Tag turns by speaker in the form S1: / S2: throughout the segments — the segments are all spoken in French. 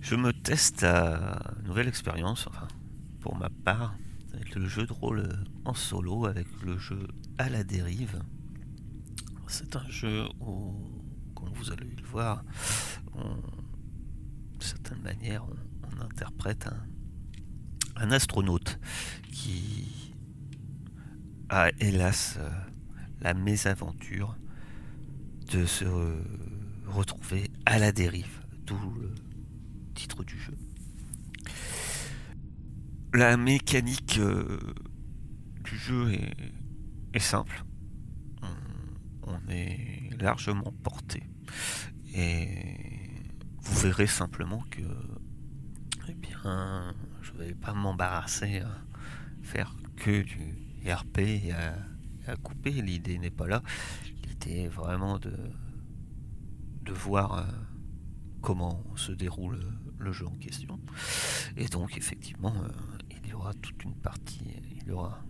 S1: Je me teste à une nouvelle expérience, pour ma part, avec le jeu de rôle en solo, avec le jeu à la dérive. C'est un jeu où, comme vous allez le voir, de certaine manière, on, interprète un, un, astronaute qui a hélas euh, la mésaventure de se retrouver à la dérive, le titre du jeu. La mécanique euh, du jeu est, simple. On, est largement porté. Et vous verrez simplement que eh bien, je ne vais pas m'embarrasser à faire que du RP et à couper. L'idée n'est pas là. L'idée est vraiment de de voir euh, comment se déroule le jeu en question. Et donc effectivement, euh, il y aura toute une partie, il y aura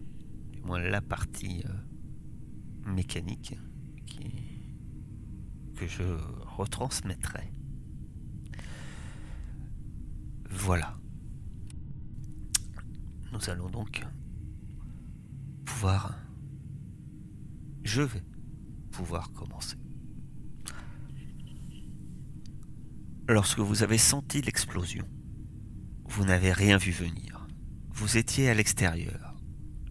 S1: du moins la partie euh, mécanique qui, que je retransmettrai. Voilà. Nous allons donc pouvoir... Je vais pouvoir commencer. Lorsque vous avez senti l'explosion, vous n'avez rien vu venir. Vous étiez à l'extérieur,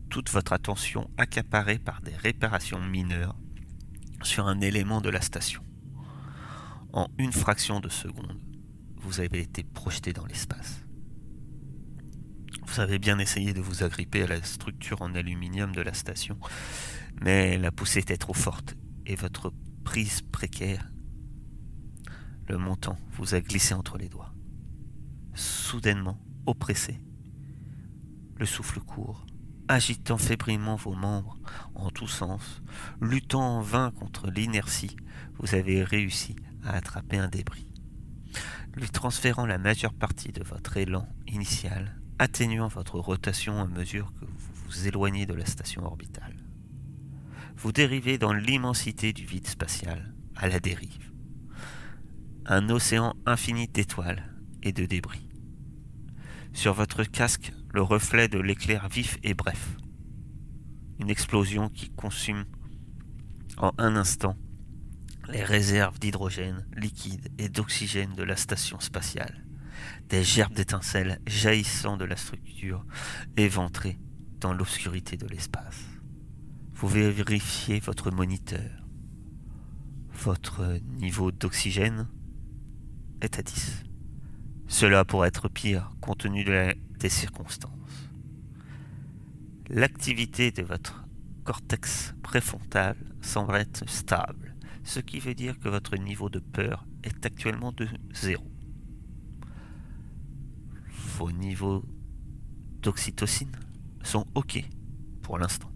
S1: toute votre attention accaparée par des réparations mineures sur un élément de la station. En une fraction de seconde, vous avez été projeté dans l'espace. Vous avez bien essayé de vous agripper à la structure en aluminium de la station, mais la poussée était trop forte et votre prise précaire le montant vous a glissé entre les doigts. Soudainement, oppressé, le souffle court, agitant fébrilement vos membres en tous sens, luttant en vain contre l'inertie, vous avez réussi à attraper un débris, lui transférant la majeure partie de votre élan initial, atténuant votre rotation à mesure que vous vous éloignez de la station orbitale. Vous dérivez dans l'immensité du vide spatial, à la dérive un océan infini d'étoiles et de débris. Sur votre casque, le reflet de l'éclair vif et bref. Une explosion qui consume en un instant les réserves d'hydrogène liquide et d'oxygène de la station spatiale. Des gerbes d'étincelles jaillissant de la structure éventrée dans l'obscurité de l'espace. Vous vérifiez votre moniteur. Votre niveau d'oxygène est à 10. Cela pourrait être pire compte tenu des circonstances. L'activité de votre cortex préfrontal semble être stable, ce qui veut dire que votre niveau de peur est actuellement de 0. Vos niveaux d'oxytocine sont OK pour l'instant.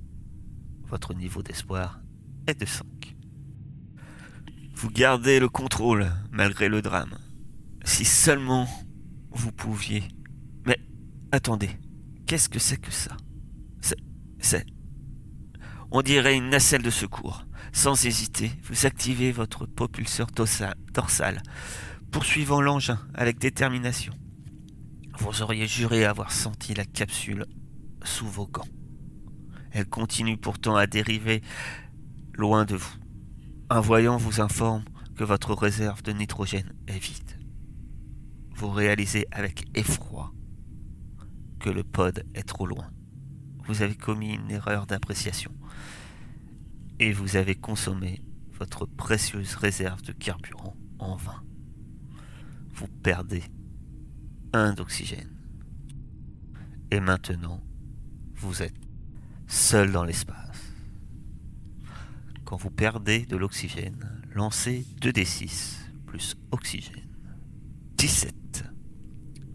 S1: Votre niveau d'espoir est de 5. Vous gardez le contrôle malgré le drame. Si seulement vous pouviez. Mais attendez, qu'est-ce que c'est que ça? C'est. On dirait une nacelle de secours. Sans hésiter, vous activez votre propulseur dorsal, poursuivant l'engin avec détermination. Vous auriez juré avoir senti la capsule sous vos gants. Elle continue pourtant à dériver loin de vous. Un voyant vous informe que votre réserve de nitrogène est vide vous réalisez avec effroi que le pod est trop loin. Vous avez commis une erreur d'appréciation et vous avez consommé votre précieuse réserve de carburant en vain. Vous perdez un d'oxygène. Et maintenant, vous êtes seul dans l'espace. Quand vous perdez de l'oxygène, lancez 2d6 plus oxygène. 17.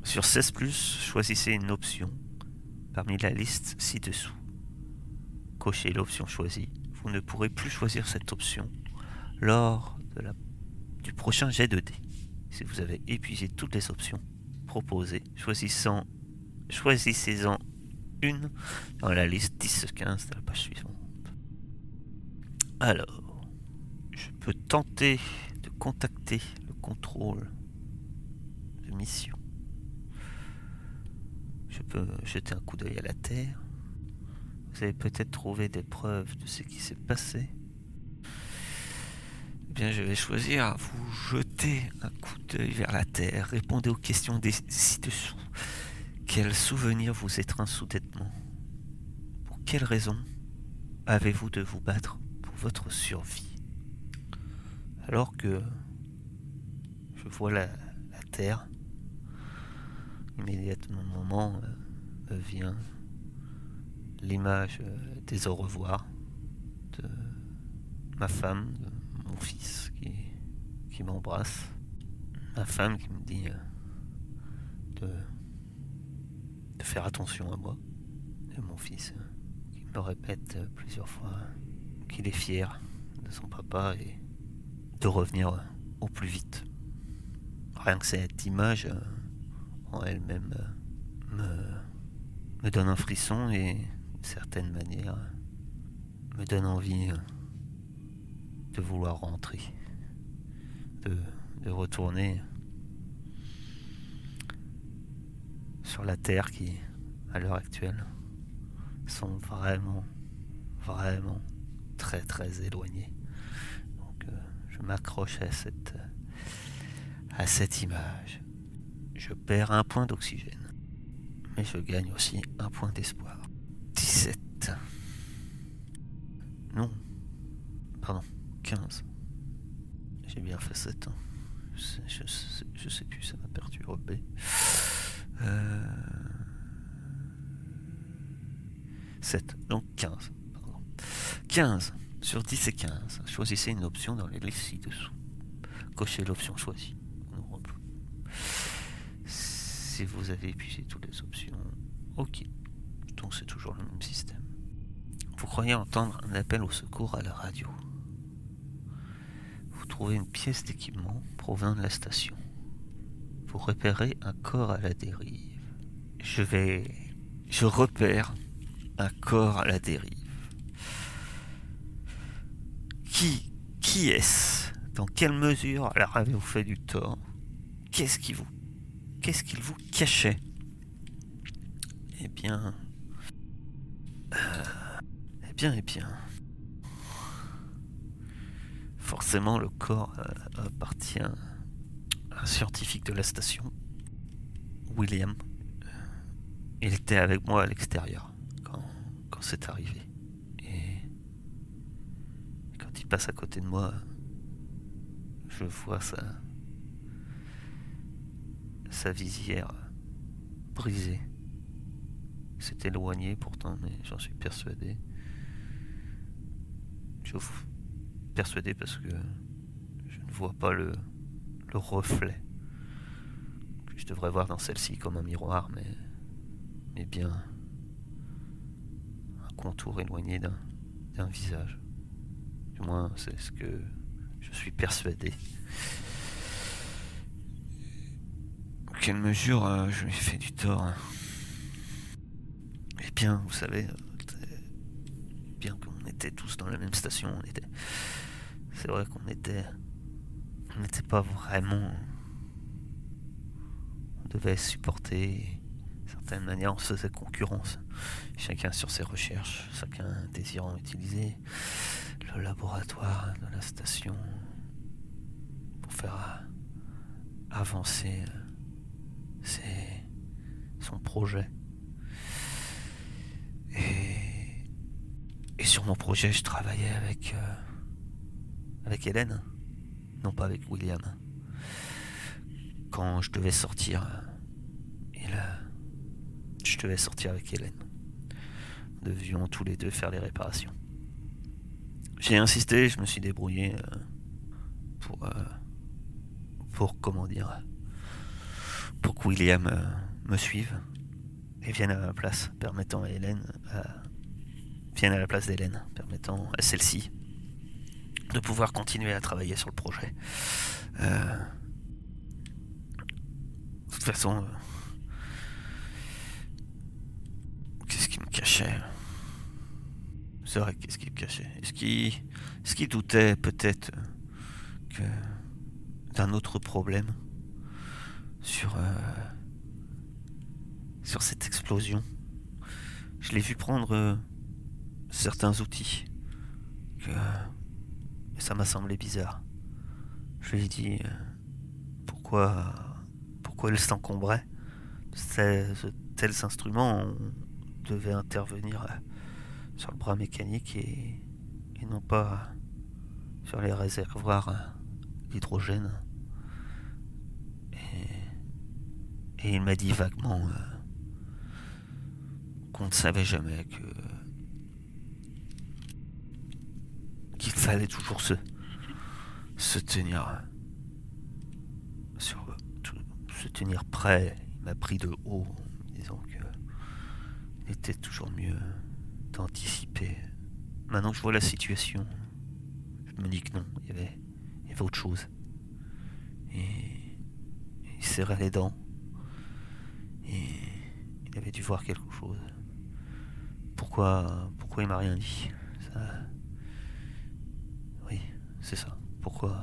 S1: Sur 16 choisissez une option parmi la liste ci-dessous. Cochez l'option choisie. Vous ne pourrez plus choisir cette option lors de du prochain jet de dés. Si vous avez épuisé toutes les options proposées, choisissez-en une dans la liste 10-15 de la page suivante. Alors, je peux tenter de contacter le contrôle mission. Jeter un coup d'œil à la Terre. Vous avez peut-être trouvé des preuves de ce qui s'est passé. Eh bien, je vais choisir vous jeter un coup d'œil vers la Terre. Répondez aux questions des ci-dessous. Quel souvenir vous étreint soudainement? Pour quelle raison avez-vous de vous battre pour votre survie? Alors que je vois la, Terre, immédiatement moment euh, vient l'image euh, des au revoir de ma femme, de mon fils qui, qui m'embrasse, ma femme qui me dit euh, de de faire attention à moi. Et mon fils, qui me répète plusieurs fois qu'il est fier de son papa et de revenir au plus vite. Rien que cette image elle-même euh, me, donne un frisson et d'une certaine manière me donne envie euh, de vouloir rentrer, de, retourner sur la Terre qui, à l'heure actuelle, sont vraiment, vraiment très très éloignés. Donc euh, je m'accroche à cette, à cette image. Je perds un point d'oxygène, mais je gagne aussi un point d'espoir. 17. Non. Pardon, 15. J'ai bien fait 7. Hein. Je, sais, plus, ça m'a perturbé. 7, euh, donc 15. 15 sur 10 et 15. Choisissez une option dans les listes ci-dessous. Cochez l'option choisie. Si vous avez épuisé toutes les options, ok. Donc c'est toujours le même système. Vous croyez entendre un appel au secours à la radio. Vous trouvez une pièce d'équipement provenant de la station repérer un corps à la dérive. Je vais... Je repère un corps à la dérive. Qui... Qui est-ce? Dans quelle mesure? Alors avez-vous fait du tort? Qu'est-ce qui vous... Qu'est-ce qu'il vous cachait? Eh bien... Euh, eh bien, eh bien... Forcément, le corps euh, appartient un scientifique de la station, William. Il était avec moi à l'extérieur quand, quand c'est arrivé. Et quand il passe à côté de moi, je vois sa, sa visière brisée. C'est éloigné pourtant, mais j'en suis persuadé. Je suis persuadé parce que je ne vois pas le, reflet que je devrais voir dans celle-ci comme un miroir, mais, mais bien un contour éloigné d'un visage. Du moins, c'est ce que je suis persuadé. Quelle mesure euh, je lui ai fait du tort hein. Eh bien, vous savez, euh, bien qu'on était tous dans la même station, on était. C'est vrai qu'on était on n'était pas vraiment. On devait supporter. D'une certaine manière, on se faisait concurrence. Chacun sur ses recherches, chacun désirant utiliser le laboratoire de la station pour faire avancer son projet. Et, et sur mon projet, je travaillais avec, euh, avec Hélène non pas avec William. Quand je devais sortir, et là, je devais sortir avec Hélène. Nous devions tous les deux faire les réparations. J'ai insisté, je me suis débrouillé euh, pour, euh, pour comment dire, pour que William euh, me suive et vienne à ma place, permettant à Hélène, vienne à la place d'Hélène, permettant à celle-ci de pouvoir continuer à travailler sur le projet. Euh, de toute façon, euh, qu'est-ce qui me cachait? C'est vrai, qu'est-ce qui me cachait? Est-ce qu'il est doutait peut-être que d'un autre problème? Sur, euh, sur cette explosion. Je l'ai vu prendre euh, certains outils. Que, ça m'a semblé bizarre. Je lui ai dit euh, pourquoi, pourquoi elle s'encombrait? De tels instruments. On devait intervenir sur le bras mécanique et non pas sur les réservoirs d'hydrogène. Et, il m'a dit vaguement euh, qu'on ne savait jamais que qu'il fallait toujours se se tenir sur se tenir prêt. Il m'a pris de haut, disant que il était toujours mieux d'anticiper. Maintenant que je vois la situation, je me dis que non, il y avait, il y avait autre chose. Et il serrait les dents. Il avait dû voir quelque chose. Pourquoi, pourquoi il m'a rien dit? Ça... Oui, c'est ça. Pourquoi,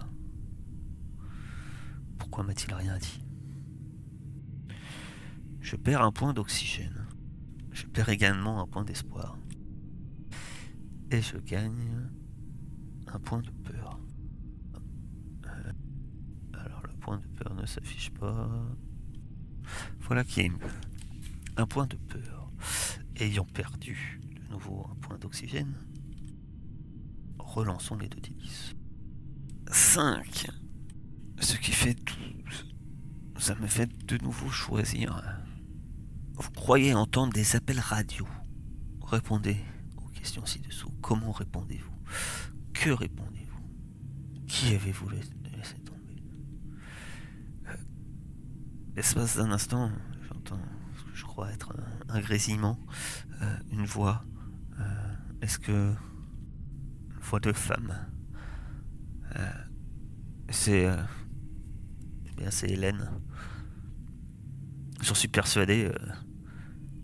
S1: pourquoi m'a-t-il rien dit? Je perds un point d'oxygène. Je perds également un point d'espoir. Et je gagne un point de peur. Euh, alors le point de peur ne s'affiche pas. Voilà qui est un point de peur. Ayant perdu de nouveau un point d'oxygène, relançons les deux d 5. Ce qui fait 12. Ça me fait de nouveau choisir. Vous croyez entendre des appels radio? Répondez aux questions ci-dessous. Comment répondez-vous? Que répondez-vous? Qui avez-vous laissé tomber euh, L'espace d'un instant, j'entends ce que je crois être un, grésillement, euh, une voix. Euh, est-ce que. Une voix de femme C'est. Eh bien, c'est Hélène. J'en suis persuadé.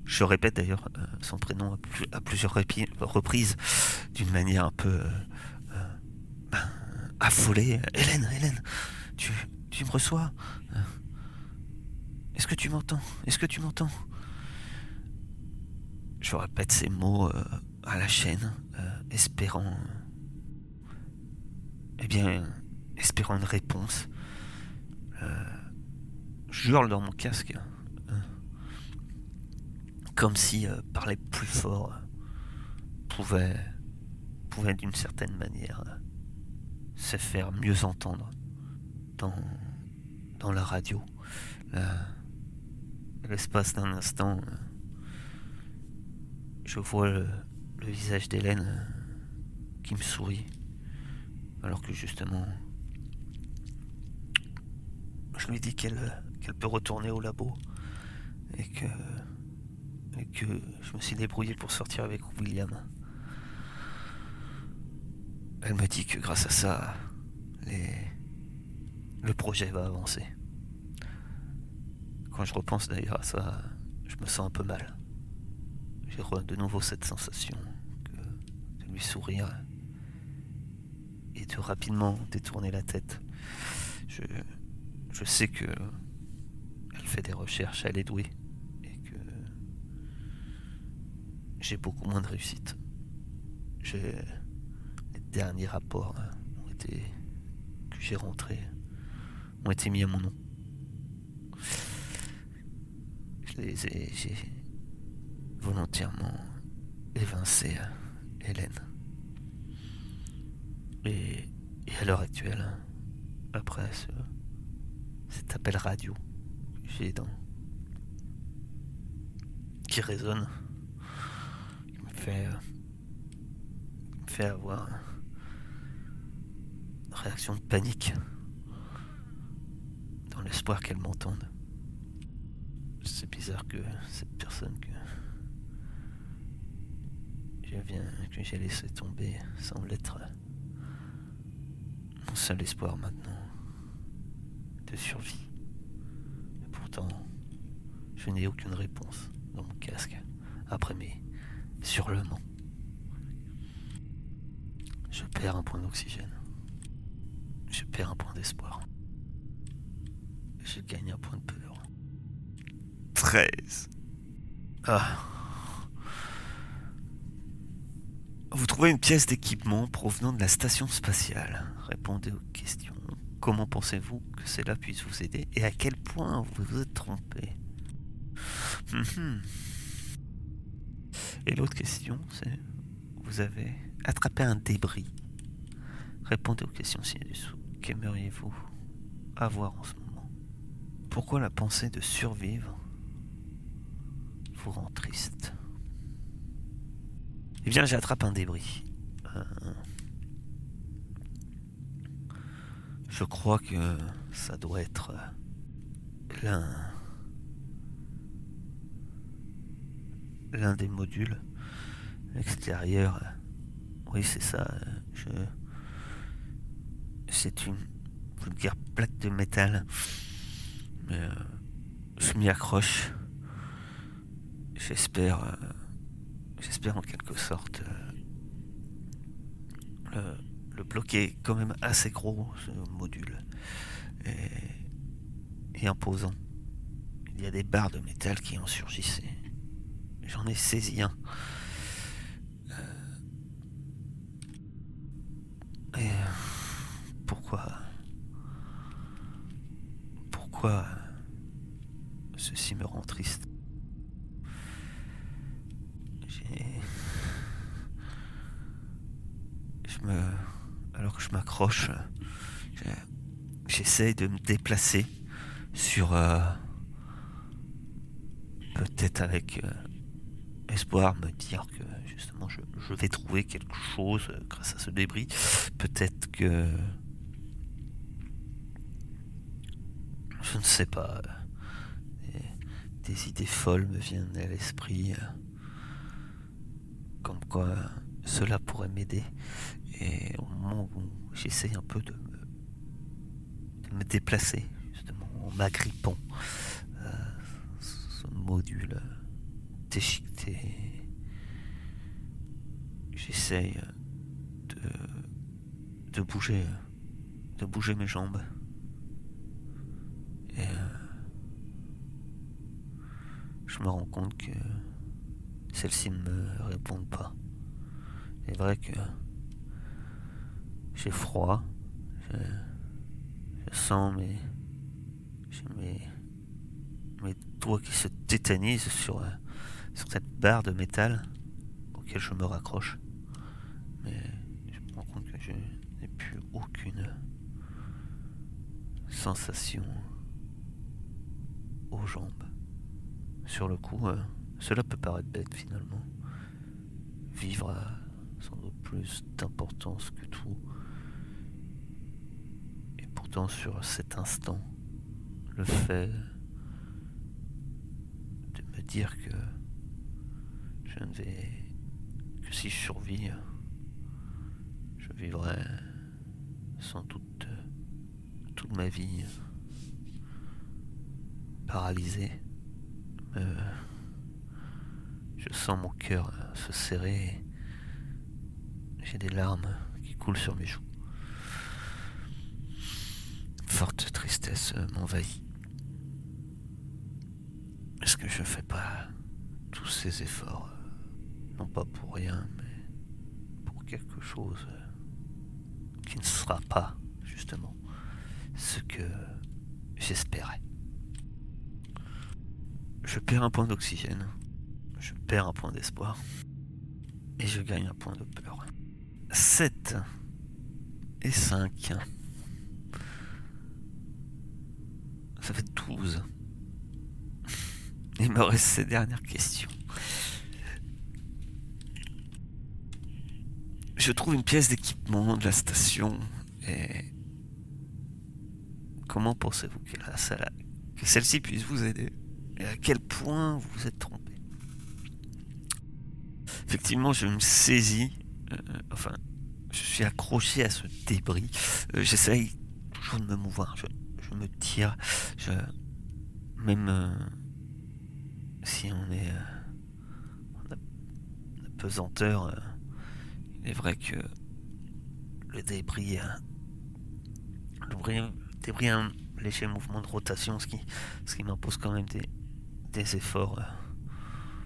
S1: Je répète d'ailleurs son prénom à, plusieurs reprises d'une manière un peu affolé. Hélène, Hélène, tu, tu me reçois? Est-ce que tu m'entends? Est-ce que tu m'entends? Je répète ces mots euh, à la chaîne, euh, espérant. Eh bien, espérant une réponse. Euh, je hurle dans mon casque. comme si parler plus fort pouvait, pouvait d'une certaine manière se faire mieux entendre dans la radio. L'espace d'un instant, je vois le, visage d'Hélène qui me sourit, alors que justement, je lui dis qu'elle qu'elle peut retourner au labo et que je me suis débrouillé pour sortir avec William. Elle me dit que grâce à ça, le projet va avancer. Quand je repense d'ailleurs à ça, je me sens un peu mal. J'ai de nouveau cette sensation de lui sourire et de rapidement détourner la tête. Je, sais que elle fait des recherches, elle est douée et que j'ai beaucoup moins de réussite. J'ai derniers rapports hein, que j'ai rentrés ont été mis à mon nom. Les ai, j'ai volontairement évincé hein, Hélène. Et, à l'heure actuelle, après ce, cet appel radio que j'ai dans qui résonne, qui me fait, me fait avoir réaction de panique, dans l'espoir qu'elle m'entende. C'est bizarre que cette personne que que j'ai laissé tomber semble être mon seul espoir maintenant de survie. Et pourtant, je n'ai aucune réponse dans mon casque après mes surlements. Je perds un point d'oxygène. Je perds un point d'espoir. Je gagne un point de peur. 13. Ah. Vous trouvez une pièce d'équipement provenant de la station spatiale? Répondez aux questions. Comment pensez-vous que cela puisse vous aider et à quel point vous vous êtes trompé? Mhm. Et l'autre question, c'est vous avez attrapé un débris. Répondez aux questions ci-dessous. Qu'aimeriez-vous avoir en ce moment? Pourquoi la pensée de survivre vous rend triste Eh bien, j'attrape un débris. Euh, je crois que ça doit être euh, l'un des modules extérieurs. Oui, c'est ça. C'est une vulgaire plaque de métal. Mais euh, je m'y accroche. J'espère, euh, j'espère en quelque sorte euh, le, le, bloquer quand même assez gros ce module et, et imposant. Il y a des barres de métal qui en surgissaient. J'en ai saisi un. Et pourquoi Pourquoi ceci me rend triste J'ai... Je me... Je m'accroche, j'essaye de me déplacer sur... Euh, peut-être avec euh, espoir me dire que justement je, je, vais trouver quelque chose grâce à ce débris. Peut-être que je ne sais pas. Des, des idées folles me viennent à l'esprit. Comme quoi cela pourrait m'aider. Et au moment où j'essaye un peu de me, de me, déplacer, justement, en m'agrippant euh, ce module déchiqueté, j'essaye de, de bouger, de bouger mes jambes. Et euh, je me rends compte que celles-ci ne me répondent pas. C'est vrai que j'ai froid, je, sens mes, mes, mes doigts qui se tétanisent sur, sur cette barre de métal auquel je me raccroche. Mais je me rends compte que je n'ai plus aucune sensation aux jambes. Sur le coup, euh, cela peut paraître bête finalement. Vivre a sans doute plus d'importance que tout. Sur cet instant, le fait de me dire que je ne vais que si je survis, je vivrai sans doute toute ma vie paralysé. Euh, je sens mon cœur se serrer. J'ai des larmes qui coulent sur mes joues. Forte tristesse m'envahit. Est-ce que je fais pas tous ces efforts, non pas pour rien, mais pour quelque chose qui ne sera pas, justement, ce que j'espérais? Je perds un point d'oxygène, je perds un point d'espoir, et je gagne un point de peur. 7 et 5. Ça fait 12. Il me reste ces dernières questions. Je trouve une pièce d'équipement de la station et comment pensez-vous que celle-ci puisse vous aider et à quel point vous vous êtes trompé? Effectivement, je me saisis, euh, enfin, je suis accroché à ce débris. Euh, J'essaye toujours de me mouvoir. Je me tire. Je, même euh, si on est en pesanteur, il est vrai que le débris, le débris, a un léger mouvement de rotation, ce qui, ce qui m'impose quand même des, des efforts euh,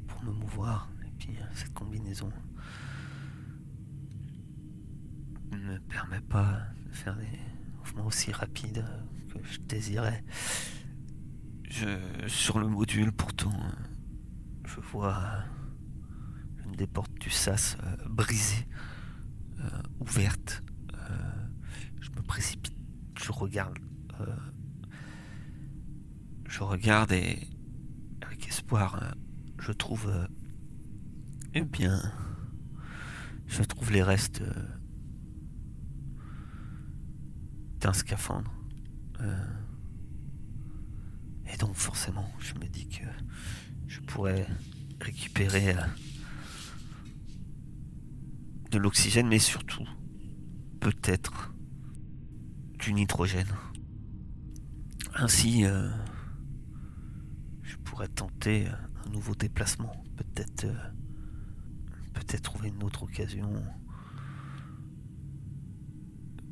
S1: pour me mouvoir. Et puis euh, cette combinaison ne me permet pas de faire des mouvements aussi rapides je désirais. Sur le module, pourtant, je vois une des portes du sas brisée, ouverte. je me précipite, je regarde je regarde et avec espoir, euh, je trouve, euh, eh bien, je trouve les restes euh, d'un scaphandre. Et donc forcément, je me dis que je pourrais récupérer de l'oxygène, mais surtout, peut-être, du nitrogène. Ainsi, pourrait tenter un nouveau déplacement. Peut-être euh, peut-être trouver une autre occasion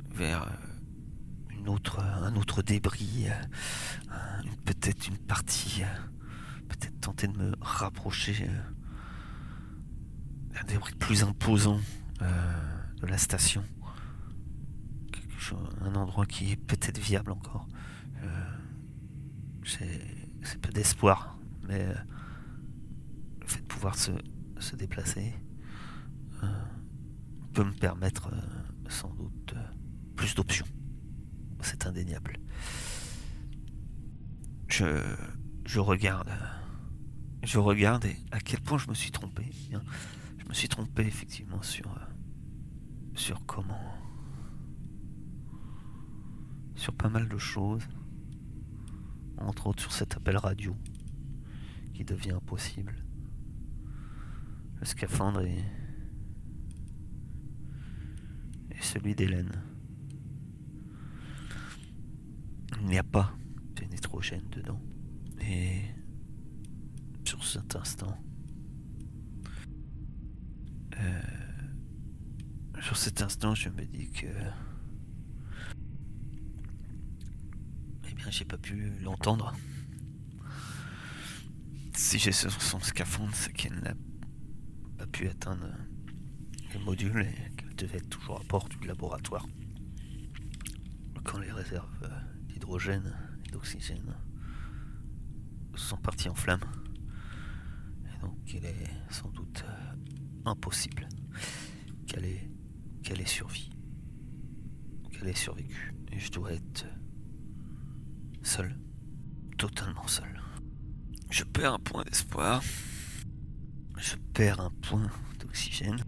S1: vers euh, autre, un autre débris, euh, peut-être une partie, peut-être tenter de me rapprocher d'un débris plus imposant de la station. un endroit qui est peut-être viable encore. c'est peu d'espoir mais euh, le fait de pouvoir se, déplacer euh, peut me permettre euh, sans doute plus d'options. Indéniable. Je, je regarde. Je regarde et à quel point je me suis trompé. Je me suis trompé effectivement sur, sur comment. Sur pas mal de choses. Entre autres sur cet appel radio devient impossible. Le scaphandre et celui d'Hélène. Il n'y a pas de nitrogène dedans. Et sur cet instant, euh, sur cet instant, je me dis que eh bien, j'ai pas pu l'entendre si j'ai sur son scaphandre, c'est qu'elle n'a pas pu atteindre le module et qu'elle devait être toujours à bord du laboratoire. Quand les réserves d'hydrogène et d'oxygène sont parties en flammes. Et donc il est sans doute euh, impossible qu'elle ait, qu'elle ait survécu. Qu'elle ait survécu. Et je dois être seul. Totalement seul. Je perds un point d'espoir. Je perds un point d'oxygène.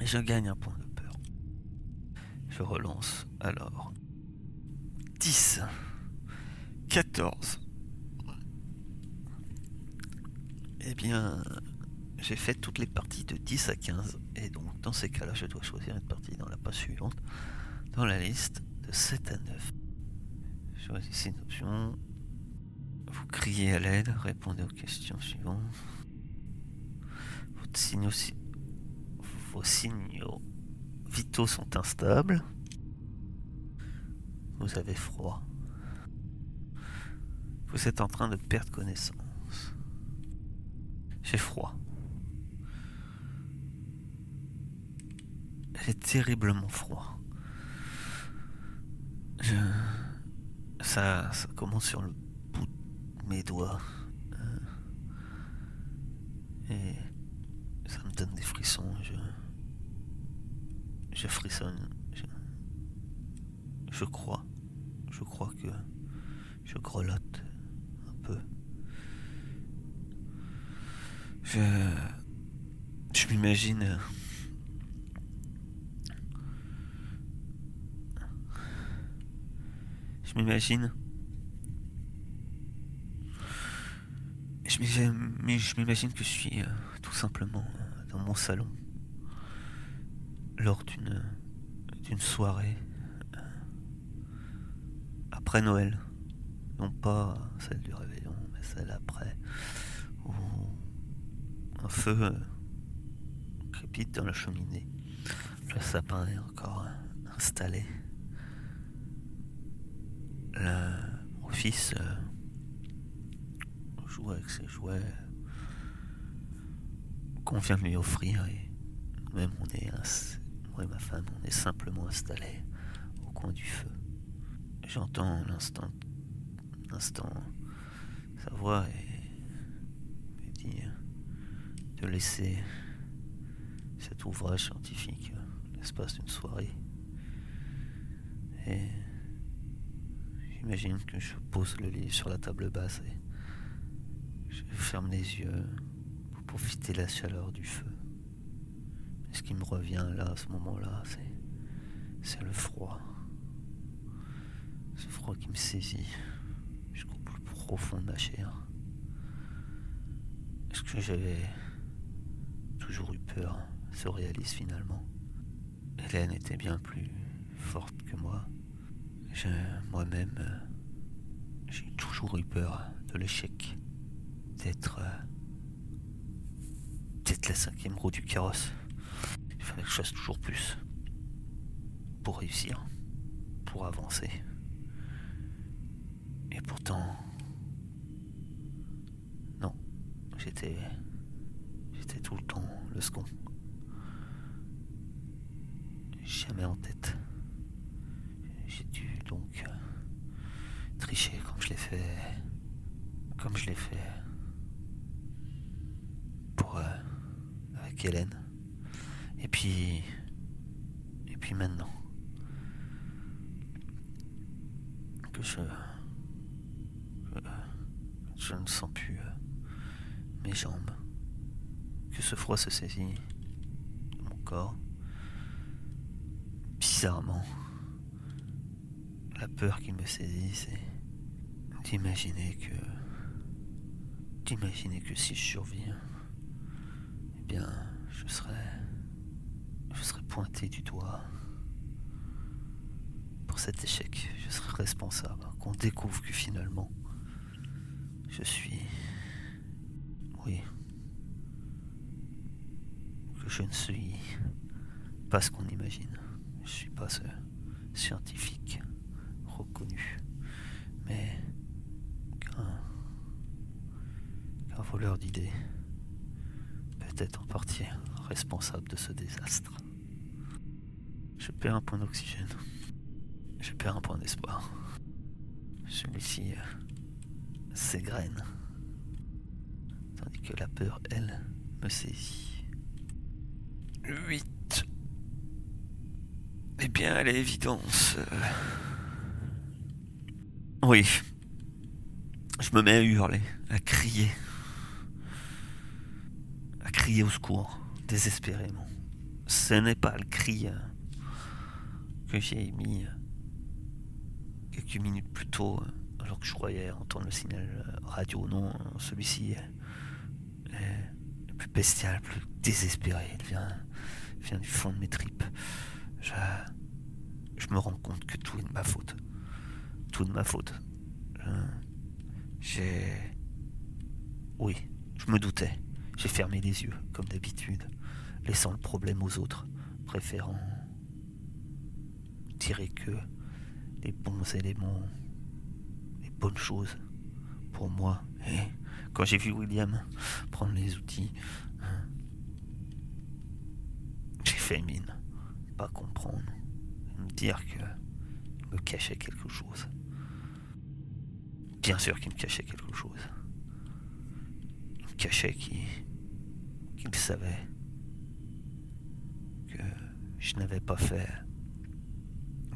S1: Et je gagne un point de peur. Je relance alors. 10. 14. Eh bien, j'ai fait toutes les parties de 10 à 15. Et donc, dans ces cas-là, je dois choisir une partie dans la page suivante. Dans la liste de 7 à 9. Choisissez une option. Vous criez à l'aide, répondez aux questions suivantes. Vos signaux vitaux sont instables. Vous avez froid. Vous êtes en train de perdre connaissance. J'ai froid. J'ai terriblement froid. Je... Ça, ça commence sur le mes doigts. Euh, et ça me donne des frissons. Je, je frissonne. Je, crois. Je crois que je grelotte un peu. Je, m'imagine. Je m'imagine je m'imagine que je suis euh, tout simplement euh, dans mon salon lors d'une soirée après Noël. Non pas celle du réveillon, mais celle après. Où un feu crépite dans la cheminée. Le sapin est encore installé. Le, mon fils joue avec ses jouets qu'on vient de lui offrir et même on est, moi et ma femme, on est simplement installés au coin du feu. J'entends l'instant, l'instant, sa voix et me dit de laisser cet ouvrage scientifique l'espace d'une soirée. Et j'imagine que je pose le lit sur la table basse et je ferme les yeux pour profiter de la chaleur du feu. Mais ce qui me revient là, à ce moment-là, c'est le froid. Froid qui me saisit jusqu'au plus profond de ma chair. Est-ce que j'avais toujours eu peur se réalise finalement? Hélène était bien plus forte que moi. Moi-même, j'ai toujours eu peur de l'échec, d'être d'être la cinquième roue du carrosse. Il fallait que je fasse toujours plus pour réussir, pour avancer. Pourtant, non, j'étais j'étais tout le temps le second jamais en tête. J'ai dû donc euh, tricher comme je l'ai fait. Comme je l'ai fait. Pour. Euh, avec Hélène. Et puis. Et puis maintenant. Que je. Je ne sens plus euh, mes jambes. Que ce froid se saisit de mon corps bizarrement, la peur qui me saisit, c'est d'imaginer que. d'imaginer que si je survis, eh bien, je serais. je serais pointé du doigt. Pour cet échec, je serais responsable. Qu'on découvre que finalement, je suis. Oui. Que je ne suis pas ce qu'on imagine. Je suis pas ce scientifique reconnu, mais qu'un voleur d'idées, peut-être en partie responsable de ce désastre. Je perds un point d'oxygène. Je perds un point d'espoir. Celui-ci euh, s'égrène. Tandis que la peur, elle, me saisit. 8 eh bien, à l'évidence. Euh, oui. Je me mets à hurler, à crier. À crier au secours, désespérément. Ce n'est pas le cri euh, que j'ai émis euh, quelques minutes plus tôt, alors que je croyais entendre le signal radio. Non, celui-ci est, plus bestial, plus désespéré. Il vient, vient du fond de mes tripes. Je, je me rends compte que tout est de ma faute. Tout de ma faute. J'ai... Oui, je me doutais. J'ai fermé les yeux, comme d'habitude, laissant le problème aux autres, préférant tirer que les bons éléments, les bonnes choses pour moi. Et quand j'ai vu William prendre les outils, hein, j'ai fait mine pas comprendre, me dire que me cachait quelque chose. Bien sûr qu'il me cachait quelque chose. Il me cachait qu'il savait que je n'avais pas fait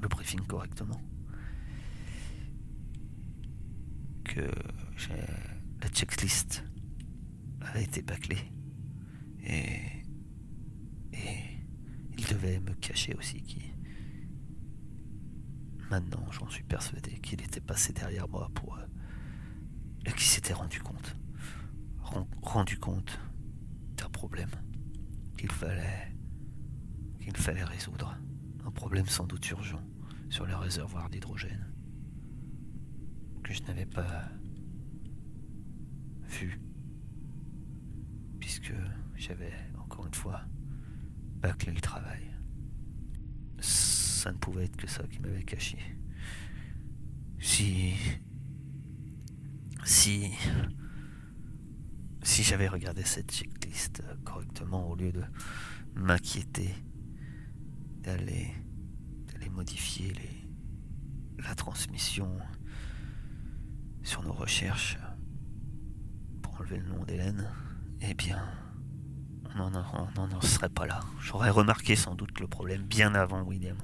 S1: le briefing correctement. Que la checklist avait été bâclée. Et il devait me cacher aussi qui. Maintenant, j'en suis persuadé qu'il était passé derrière moi pour. Euh, et qu'il s'était rendu compte. rendu compte d'un problème qu'il fallait. qu'il fallait résoudre. Un problème sans doute urgent sur le réservoir d'hydrogène. Que je n'avais pas vu. Puisque j'avais, encore une fois, bâcler le travail. Ça ne pouvait être que ça qui m'avait caché. Si. Si. si j'avais regardé cette checklist correctement au lieu de m'inquiéter d'aller d'aller modifier les, la transmission sur nos recherches pour enlever le nom d'Hélène, eh bien, on n'en serait pas là. J'aurais remarqué sans doute le problème bien avant William.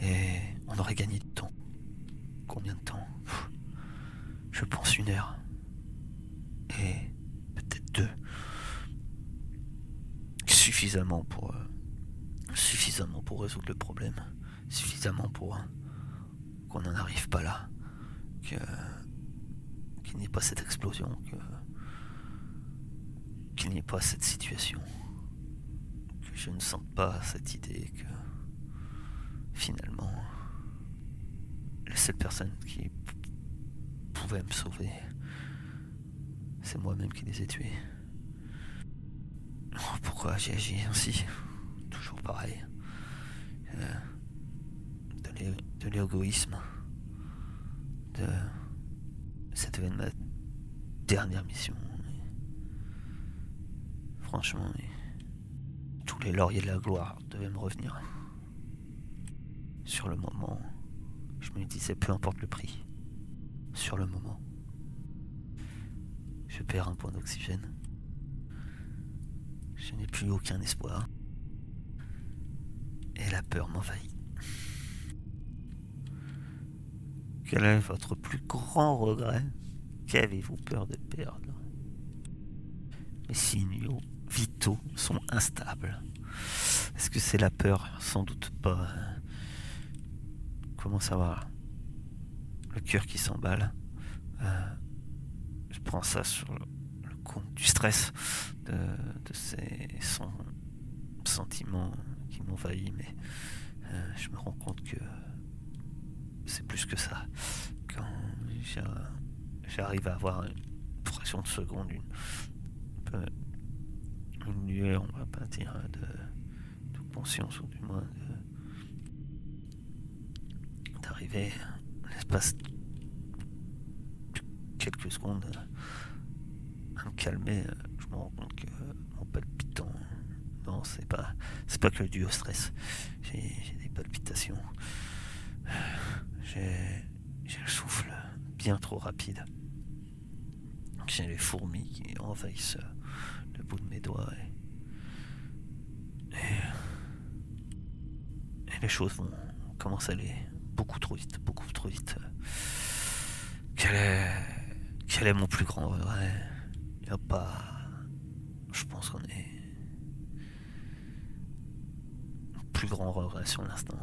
S1: Et on aurait gagné du temps. Combien de temps? Je pense une heure. Et peut-être deux. Suffisamment pour... Euh, suffisamment pour résoudre le problème. Suffisamment pour euh, qu'on n'en arrive pas là. Pas cette explosion. Qu'il n'y ait pas cette situation. Que je ne sente pas cette idée que finalement la seule personne qui pouvait me sauver, c'est moi-même qui les ai tués. Oh, pourquoi j'ai agi ainsi? Toujours pareil. Euh, de l'égoïsme. De... Ça devait ma dernière mission. Franchement, tous les lauriers de la gloire devaient me revenir. Sur le moment, je me disais peu importe le prix. Sur le moment, je perds un point d'oxygène. Je n'ai plus aucun espoir. Et la peur m'envahit. Quel est votre plus grand regret Qu'avez-vous peur de perdre? Mes signaux vitaux sont instables. Est-ce que c'est la peur? Sans doute pas. Comment savoir Le cœur qui s'emballe. Euh, je prends ça sur le, compte du stress, de, ces sentiments qui m'envahissent, mais euh, je me rends compte que c'est plus que ça. Quand j'arrive à avoir une fraction de seconde, une, une on va pas dire, de, conscience, ou du moins d'arriver l'espace de quelques secondes à me calmer, je me rends compte que mon palpitant, non, c'est pas, c'est pas que dû au stress. J'ai des palpitations. J'ai le souffle bien trop rapide. J'ai les fourmis qui envahissent le bout de mes doigts. Et, et, les choses vont commencer à aller beaucoup trop vite, beaucoup trop vite. Quel est, quel est mon plus grand regret? Il a pas... Je pense qu'on est... plus grand regret sur l'instant,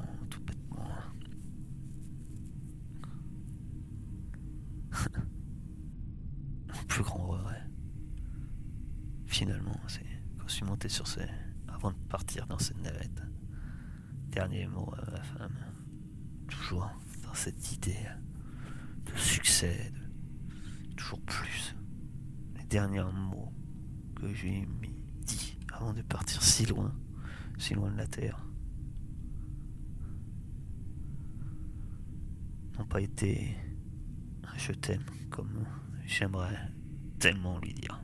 S1: Finalement, c'est quand je suis monté sur ces. avant de partir dans cette navette. Dernier mot à ma femme. Toujours dans cette idée de succès, de toujours plus. Les derniers mots que j'ai mis dit avant de partir si loin, si loin de la terre. n'ont pas été je t'aime comme j'aimerais tellement lui dire.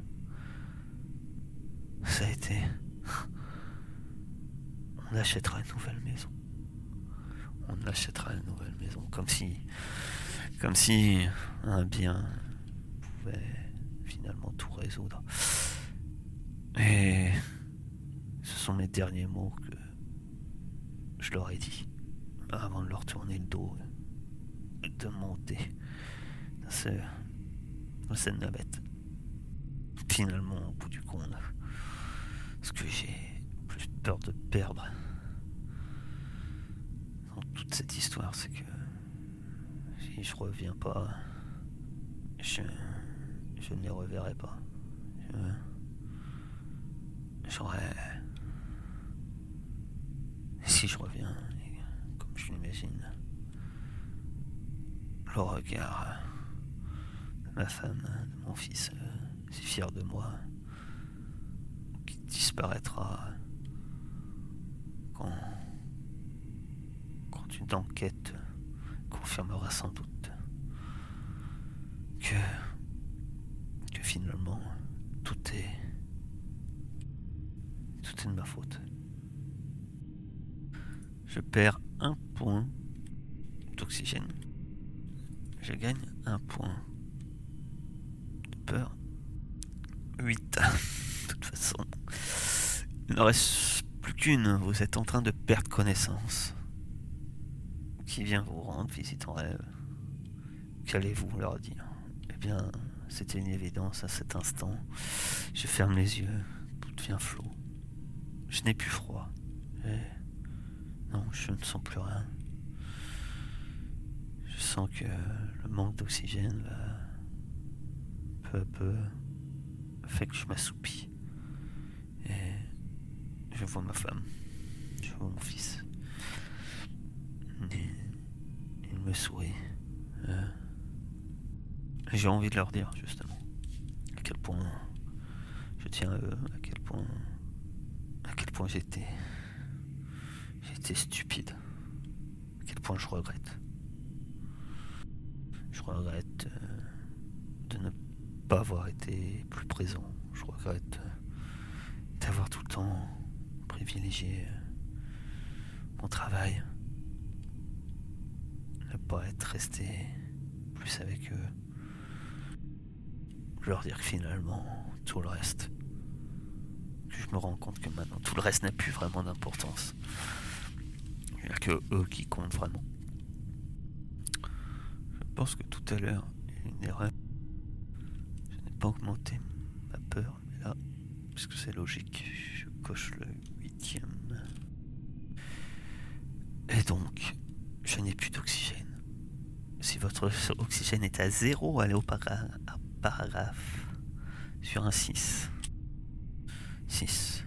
S1: Ça a été... On achètera une nouvelle maison. On achètera une nouvelle maison. Comme si... Comme si un bien pouvait finalement tout résoudre. Et ce sont mes derniers mots que je leur ai dit avant de leur tourner le dos et de monter c'est cette navette. Finalement, au bout du compte, ce que j'ai plus peur de perdre dans toute cette histoire, c'est que si je reviens pas, je, ne les reverrai pas. J'aurais... Si je reviens, comme je l'imagine, le regard ma femme, mon fils, euh, si fier de moi, disparaîtra quand, une enquête confirmera sans doute que, que finalement tout est Tout est de ma faute. Je perds un point d'oxygène. Je gagne un point de peur. 8. de toute façon. Il n'en reste plus qu'une. Vous êtes en train de perdre connaissance. Qui vient vous rendre visite en rêve? Qu'allez-vous leur dire? Eh bien, c'était une évidence à cet instant. Je ferme les yeux. Tout devient flot. Je n'ai plus froid. Non, je ne sens plus rien. Je sens que le manque d'oxygène va peu à peu fait que je m'assoupis. Et je vois ma femme. Je vois mon fils. Et il me sourit. Euh, j'ai envie de leur dire, justement, à quel point je tiens à eux, à quel point. à quel point j'étais. j'étais stupide. À quel point je regrette. Je regrette euh, de ne pas avoir été plus présent. Je regrette euh, d'avoir tout le temps privilégié euh, mon travail. Ne pas être resté plus avec eux leur dire que finalement, tout le reste, je me rends compte que maintenant, tout le reste n'a plus vraiment d'importance. Il n'y a que eux qui comptent vraiment. Je pense que tout à l'heure, une erreur. Je n'ai pas augmenté ma peur, mais là, puisque c'est logique, je coche le huitième. Et donc, je n'ai plus d'oxygène. Si votre oxygène est à zéro, allez au, para paragraphe sur un 6. 6.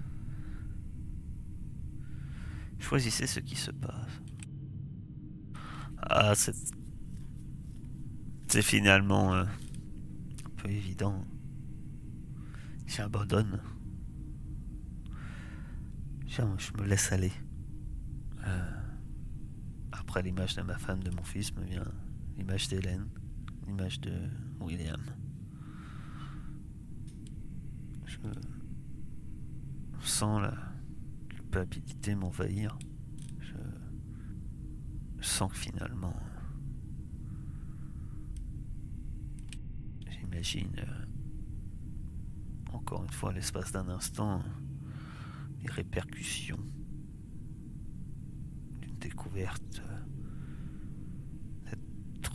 S1: Choisissez ce qui se passe. Ah, c'est... C'est finalement euh, un peu évident. J'abandonne. Je me laisse aller. Euh, l'image de ma femme, de mon fils, me vient l'image d'Hélène, l'image de William. Je sens la culpabilité m'envahir. Je... sens que finalement, j'imagine, euh, encore une fois, l'espace d'un instant, les répercussions d'une découverte euh,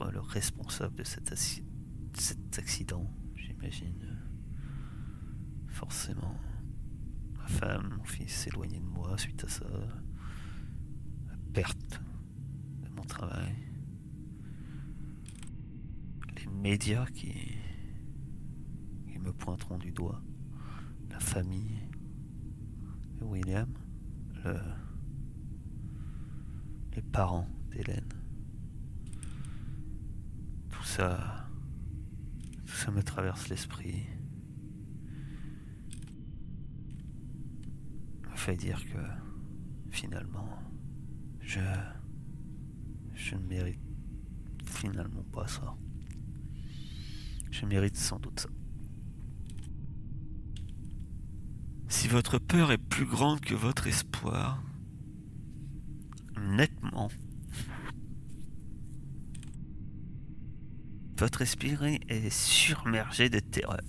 S1: le responsable de cet accident, j'imagine forcément. Ma femme, mon fils s'éloignaient de moi suite à ça. La perte de mon travail. Les médias qui, qui me pointeront du doigt. La famille William. Le, les parents d'Hélène. Ça, tout ça me traverse l'esprit. fait dire que finalement, je, je ne mérite finalement pas ça. Je mérite sans doute ça. Si votre peur est plus grande que votre espoir, nettement, votre esprit est surmergé de terreur.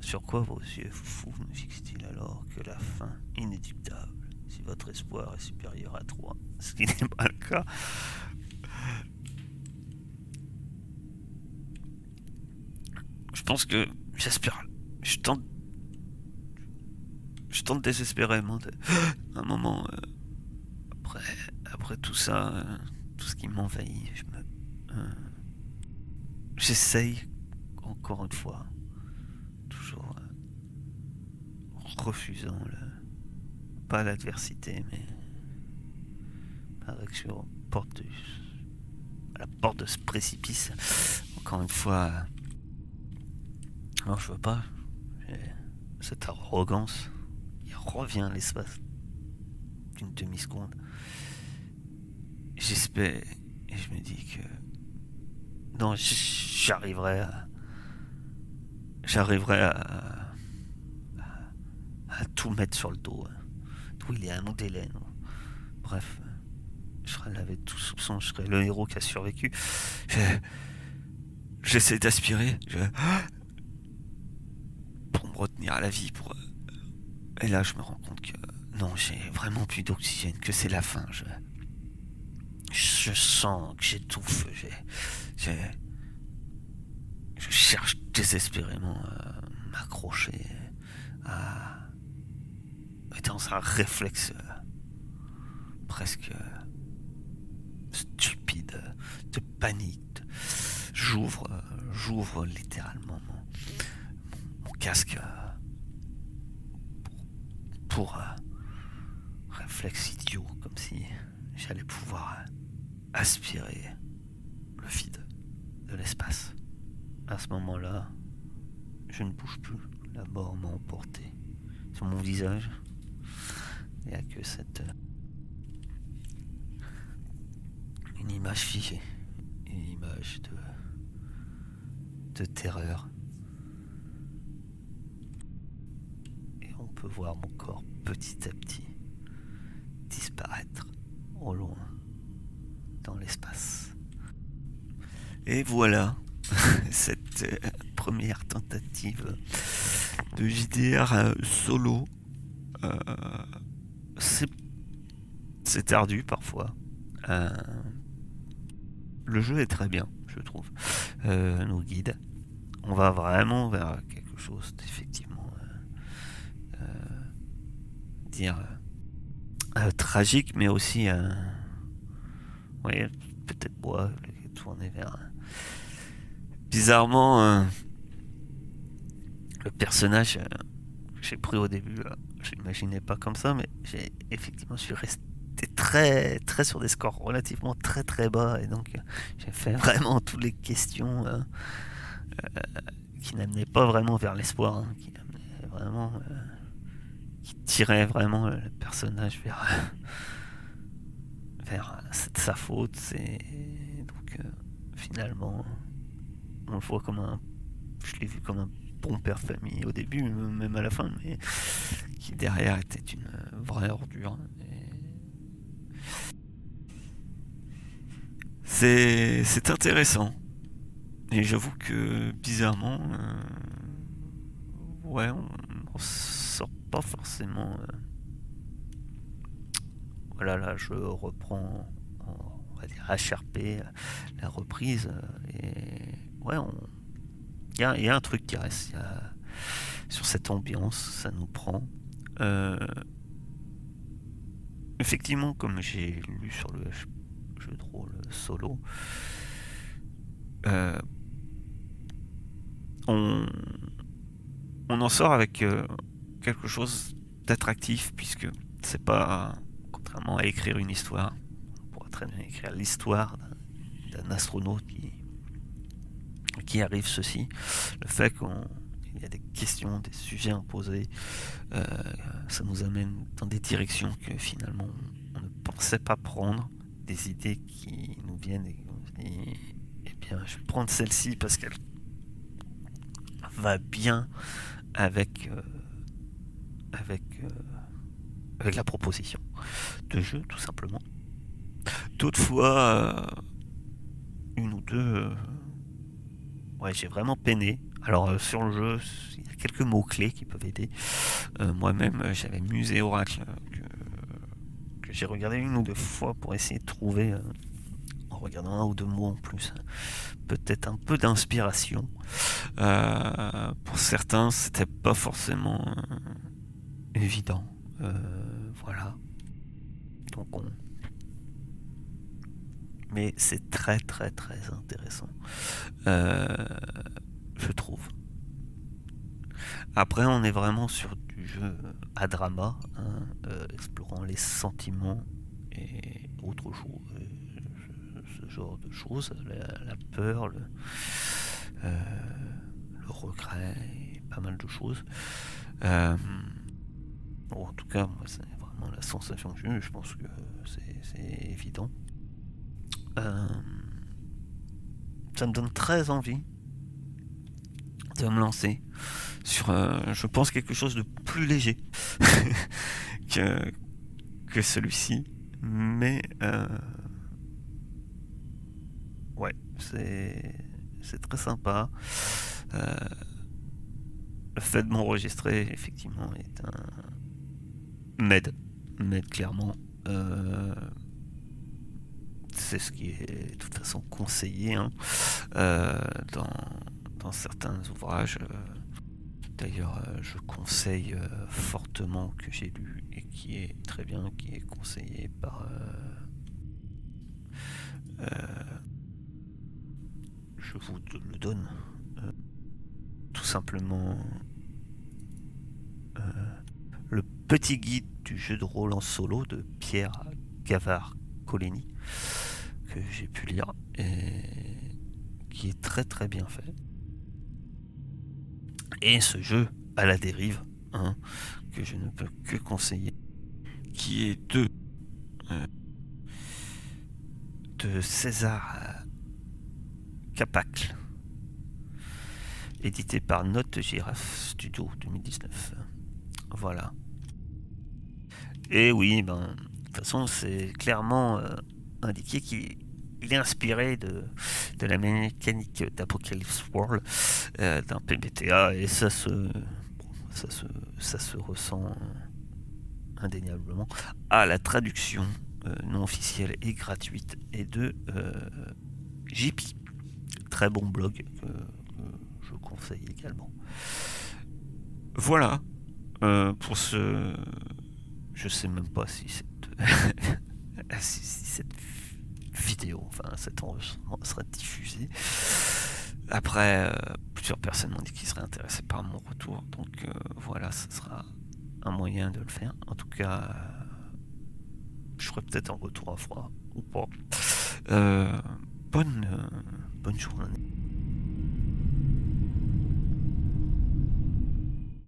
S1: Sur quoi vos yeux fous me fixent-ils alors que la fin inéductable, si votre espoir est supérieur à 3, ce qui n'est pas le cas, je pense que j'espère, je tente, je tente désespérément un moment euh, après, après tout ça, euh, tout ce qui m'envahit, je me, euh, j'essaye encore une fois refusant le, pas l'adversité, mais avec sur porte à la porte de ce précipice. Encore une fois, non, je veux pas. Cette arrogance, il revient l'espace d'une demi-seconde. J'espère et je me dis que non, j'arriverai à j'arriverai à à tout mettre sur le dos. Hein. William ou d'Hélène. Bref, je serais lavé tout soupçon, je serais le héros qui a survécu. J'essaie d'aspirer, pour me retenir à la vie. Pour... Et là, je me rends compte que non, j'ai vraiment plus d'oxygène, que c'est la fin. Je, je sens que j'étouffe. J'ai, je cherche désespérément à m'accrocher à dans un réflexe presque stupide de panique. J'ouvre, j'ouvre littéralement mon, mon, casque pour, pour réflexe idiot, comme si j'allais pouvoir aspirer le vide de l'espace. À ce moment-là, je ne bouge plus. La mort m'a emporté sur mon visage. Il n'y a que cette. Une image figée. Une image de. de terreur. Et on peut voir mon corps petit à petit disparaître au loin dans l'espace. Et voilà cette euh, première tentative de JDR euh, solo. Euh, c'est ardu parfois. le jeu est très bien, je trouve. nous guide. On va vraiment vers quelque chose d'effectivement dire tragique, mais aussi oui, peut-être moi, tourné vers bizarrement le personnage euh, que j'ai pris au début, euh, je l'imaginais pas comme ça, mais j'ai effectivement je suis resté très très sur des scores relativement très bas et donc euh, j'ai fait vraiment toutes les questions qui n'amenaient pas vraiment vers l'espoir, hein, qui vraiment qui tiraient vraiment le personnage vers vers sa faute, c'est donc finalement on le voit comme un je l'ai vu comme un bon père famille au début, même à la fin, mais qui derrière était une vraie ordure. C'est, c'est intéressant. Et j'avoue que bizarrement, euh, ouais, on, sort pas forcément. Euh, voilà, là, je reprends, on va dire, HRP, la reprise, et ouais, on, il y, a un truc qui reste sur cette ambiance, ça nous prend. Euh, effectivement, comme j'ai lu sur le jeu de rôle solo, euh, on, on en sort avec euh, quelque chose d'attractif puisque c'est pas contrairement à écrire une histoire, on pourrait très bien écrire l'histoire d'un astronaute qui qui arrive ceci, le fait qu'il y a des questions, des sujets imposés, euh, ça nous amène dans des directions que finalement on ne pensait pas prendre, des idées qui nous viennent et on se dit, eh bien je vais prendre celle-ci parce qu'elle va bien avec, euh, avec, euh, avec la proposition de jeu tout simplement. D'autres fois, une ou deux ouais, j'ai vraiment peiné. Alors euh, sur le jeu, il y a quelques mots-clés qui peuvent aider. Euh, moi-même, euh, j'avais Musée Oracle que, j'ai regardé une ou deux fois pour essayer de trouver, en regardant un ou deux mots en plus, peut-être un peu d'inspiration. pour certains, c'était pas forcément évident. voilà. Donc on, mais c'est très très très intéressant, euh, je trouve. Après, on est vraiment sur du jeu à drama, hein, euh, explorant les sentiments et autre chose, euh, ce genre de choses, la, peur, le, le, regret, pas mal de choses. en tout cas, moi, c'est vraiment la sensation que j'ai eue. Je pense que c'est évident. Euh, ça me donne très envie de me lancer sur, euh, je pense, quelque chose de plus léger que, que celui-ci, mais euh, ouais, c'est c'est très sympa. Le fait de m'enregistrer, effectivement, est un m'aide, m'aide clairement. Euh, c'est ce qui est de toute façon conseillé hein, dans, dans, certains ouvrages. D'ailleurs, je conseille fortement que j'ai lu et qui est très bien, qui est conseillé par je vous le donne. Euh, tout simplement euh, le petit guide du jeu de rôle en solo de Pierre Gavard Coligny que j'ai pu lire et qui est très très bien fait. Et ce jeu à la dérive, hein, que je ne peux que conseiller, qui est de, euh, de César Capacle, édité par Note Girafe Studio 2019. Voilà. Et oui, ben, de toute façon, c'est clairement euh, indiqué qu'il est inspiré de, de la mécanique d'Apocalypse World, euh, d'un PBTA, et ça se, ça se, ça se ressent indéniablement à la traduction euh, non officielle et gratuite et de JP très bon blog que, je conseille également. Voilà euh, pour ce. Je sais même pas si, cette vidéo, enfin cet enregistrement sera diffusé. Après, euh, plusieurs personnes m'ont dit qu'ils seraient intéressés par mon retour, donc euh, voilà, ce sera un moyen de le faire. En tout cas, je ferai peut-être un retour à froid ou pas. bonne bonne journée.